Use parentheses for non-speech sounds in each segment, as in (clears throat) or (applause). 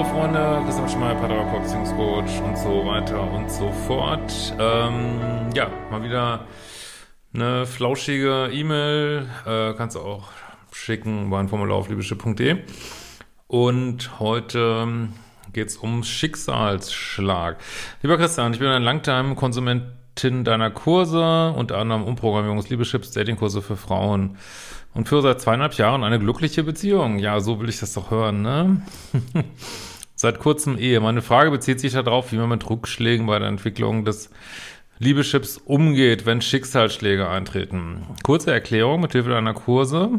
Hallo Freunde, Christian Schmeier, Paartherapeut, Beziehungscoach und so weiter und so fort. Ähm, ja, mal wieder eine flauschige E-Mail, äh, kannst du auch schicken über ein Formular auf liebeschiff.de. Und heute geht's um Schicksalsschlag. Lieber Christian, ich bin ein Langtime-Konsumentin deiner Kurse, unter anderem Umprogrammierungs-, Liebeschips, Datingkurse für Frauen und führe seit zweieinhalb Jahren eine glückliche Beziehung. Ja, so will ich das doch hören, ne? (laughs) seit kurzem Ehe. Meine Frage bezieht sich darauf, wie man mit Rückschlägen bei der Entwicklung des Liebeschips umgeht, wenn Schicksalsschläge eintreten. Kurze Erklärung mit Hilfe deiner Kurse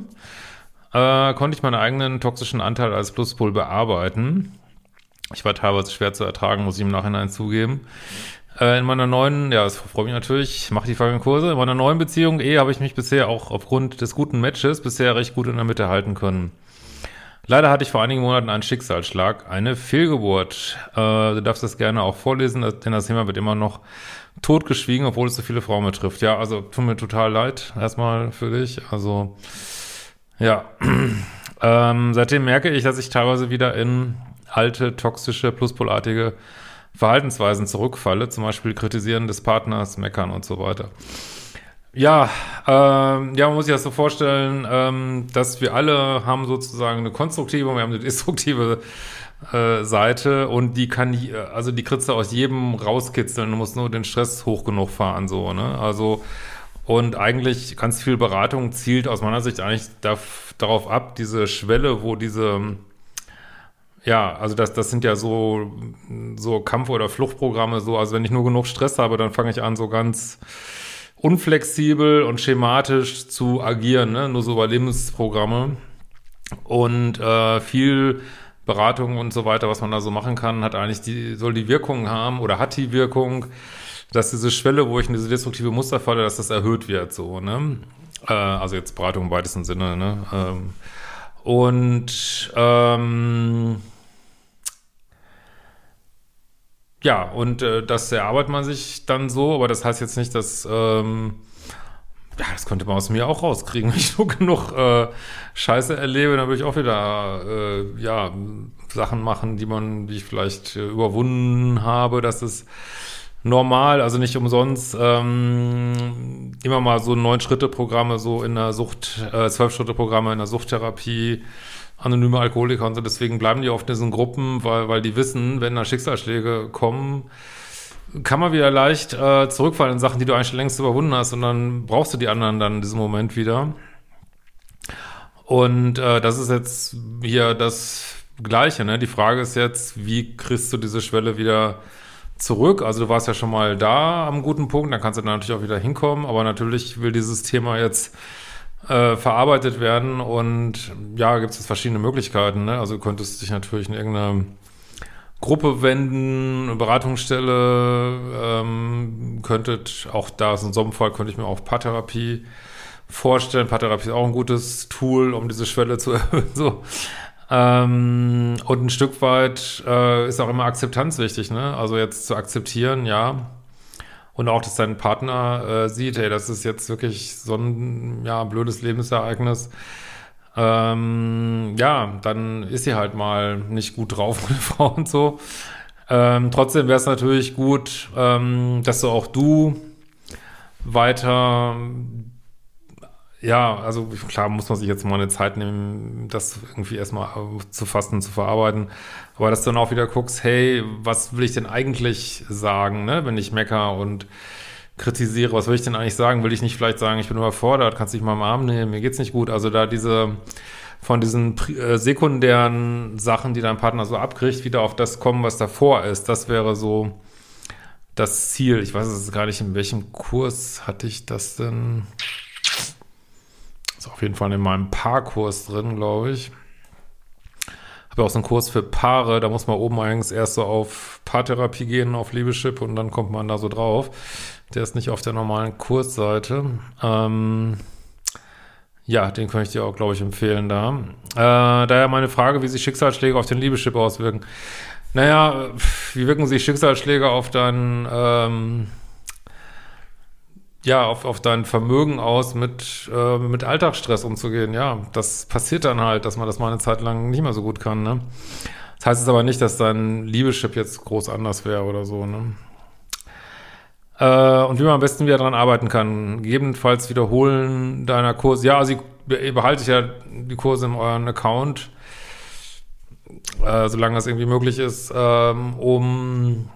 äh, konnte ich meinen eigenen toxischen Anteil als Pluspol bearbeiten. Ich war teilweise schwer zu ertragen, muss ich im Nachhinein zugeben. Äh, in meiner neuen, ja, das freut mich natürlich, ich mache die folgenden Kurse. In meiner neuen Beziehung, Ehe, habe ich mich bisher auch aufgrund des guten Matches bisher recht gut in der Mitte halten können. Leider hatte ich vor einigen Monaten einen Schicksalsschlag, eine Fehlgeburt. Äh, du darfst das gerne auch vorlesen, denn das Thema wird immer noch totgeschwiegen, obwohl es so viele Frauen betrifft. Ja, also tut mir total leid erstmal für dich. Also ja, (clears throat) ähm, seitdem merke ich, dass ich teilweise wieder in alte, toxische, pluspolartige Verhaltensweisen zurückfalle, zum Beispiel kritisieren des Partners, meckern und so weiter. Ja, ähm, ja, man muss sich das so vorstellen, ähm, dass wir alle haben sozusagen eine konstruktive und wir haben eine destruktive äh, Seite und die kann, also die kriegst du aus jedem rauskitzeln, du musst nur den Stress hoch genug fahren, so, ne, also und eigentlich ganz viel Beratung zielt aus meiner Sicht eigentlich da, darauf ab, diese Schwelle, wo diese ja, also das, das sind ja so, so Kampf- oder Fluchtprogramme, so, also wenn ich nur genug Stress habe, dann fange ich an, so ganz unflexibel und schematisch zu agieren, ne? nur so Überlebensprogramme. Und äh, viel Beratung und so weiter, was man da so machen kann, hat eigentlich die, soll die Wirkung haben oder hat die Wirkung, dass diese Schwelle, wo ich in diese destruktive Muster falle, dass das erhöht wird, so, ne? Äh, also jetzt Beratung im weitesten Sinne, ne? Ähm, und ähm, ja, und äh, das erarbeitet man sich dann so, aber das heißt jetzt nicht, dass ähm, ja, das könnte man aus mir auch rauskriegen. (laughs) Wenn ich so genug äh, Scheiße erlebe, dann würde ich auch wieder äh, ja Sachen machen, die man, die ich vielleicht äh, überwunden habe. Das ist normal, also nicht umsonst ähm, immer mal so neun Schritte Programme so in der Sucht, äh, zwölf Schritte Programme in der Suchttherapie anonyme Alkoholiker und so. Deswegen bleiben die oft in diesen Gruppen, weil, weil die wissen, wenn da Schicksalsschläge kommen, kann man wieder leicht äh, zurückfallen in Sachen, die du eigentlich längst überwunden hast und dann brauchst du die anderen dann in diesem Moment wieder. Und äh, das ist jetzt hier das Gleiche, ne? Die Frage ist jetzt, wie kriegst du diese Schwelle wieder zurück? Also du warst ja schon mal da am guten Punkt, dann kannst du da natürlich auch wieder hinkommen, aber natürlich will dieses Thema jetzt äh, verarbeitet werden und ja, gibt es verschiedene Möglichkeiten. Ne? Also du könntest dich natürlich in irgendeine Gruppe wenden, Beratungsstelle, ähm, könntet auch da ist in so einem Fall könnte ich mir auch Paartherapie vorstellen. Paartherapie ist auch ein gutes Tool, um diese Schwelle zu (laughs) erhöhen. So. Ähm, und ein Stück weit äh, ist auch immer Akzeptanz wichtig, ne? Also jetzt zu akzeptieren, ja, und auch, dass dein Partner äh, sieht, hey, das ist jetzt wirklich so ein ja, blödes Lebensereignis. Ähm, ja, dann ist sie halt mal nicht gut drauf, (laughs) meine Frau und so. Ähm, trotzdem wäre es natürlich gut, ähm, dass du auch du weiter ja, also klar muss man sich jetzt mal eine Zeit nehmen, das irgendwie erstmal zu fassen, zu verarbeiten. Aber dass du dann auch wieder guckst, hey, was will ich denn eigentlich sagen, ne? wenn ich mecker und kritisiere, was will ich denn eigentlich sagen? Will ich nicht vielleicht sagen, ich bin überfordert, kannst dich mal im Arm nehmen, mir geht's nicht gut. Also da diese von diesen äh, sekundären Sachen, die dein Partner so abkriegt, wieder auf das kommen, was davor ist. Das wäre so das Ziel. Ich weiß es gar nicht, in welchem Kurs hatte ich das denn? Ist auf jeden Fall in meinem Paarkurs drin, glaube ich. Habe auch so einen Kurs für Paare, da muss man oben eigentlich erst so auf Paartherapie gehen, auf Liebeschip und dann kommt man da so drauf. Der ist nicht auf der normalen Kursseite. Ähm, ja, den könnte ich dir auch, glaube ich, empfehlen da. Äh, daher meine Frage, wie sich Schicksalsschläge auf den Liebeschip auswirken. Naja, wie wirken sich Schicksalsschläge auf dein, ähm, ja, auf, auf dein Vermögen aus, mit, äh, mit Alltagsstress umzugehen? Ja, das passiert dann halt, dass man das mal eine Zeit lang nicht mehr so gut kann, ne? Das heißt es aber nicht, dass dein Liebeschip jetzt groß anders wäre oder so, ne? Äh, und wie man am besten wieder daran arbeiten kann. Gegebenenfalls wiederholen deiner Kurse. Ja, also ihr behaltet ja die Kurse in euren Account, äh, solange das irgendwie möglich ist, ähm, um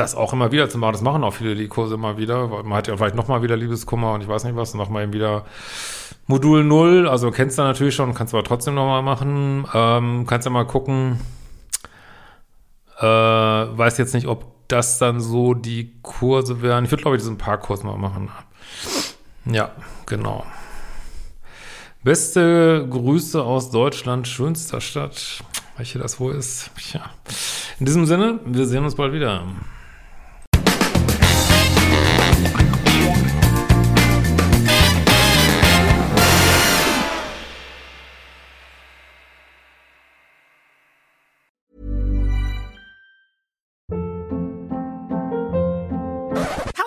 das auch immer wieder zu machen. Das machen auch viele die Kurse immer wieder. Man hat ja vielleicht nochmal wieder Liebeskummer und ich weiß nicht was, nochmal eben wieder Modul 0. Also kennst du natürlich schon, kannst aber trotzdem nochmal machen. Ähm, kannst ja mal gucken. Äh, weiß jetzt nicht, ob das dann so die Kurse wären. Ich würde, glaube ich, diesen Parkkurs mal machen. Ja, genau. Beste Grüße aus Deutschland, schönster Stadt. Welche das wohl ist? Ja. In diesem Sinne, wir sehen uns bald wieder.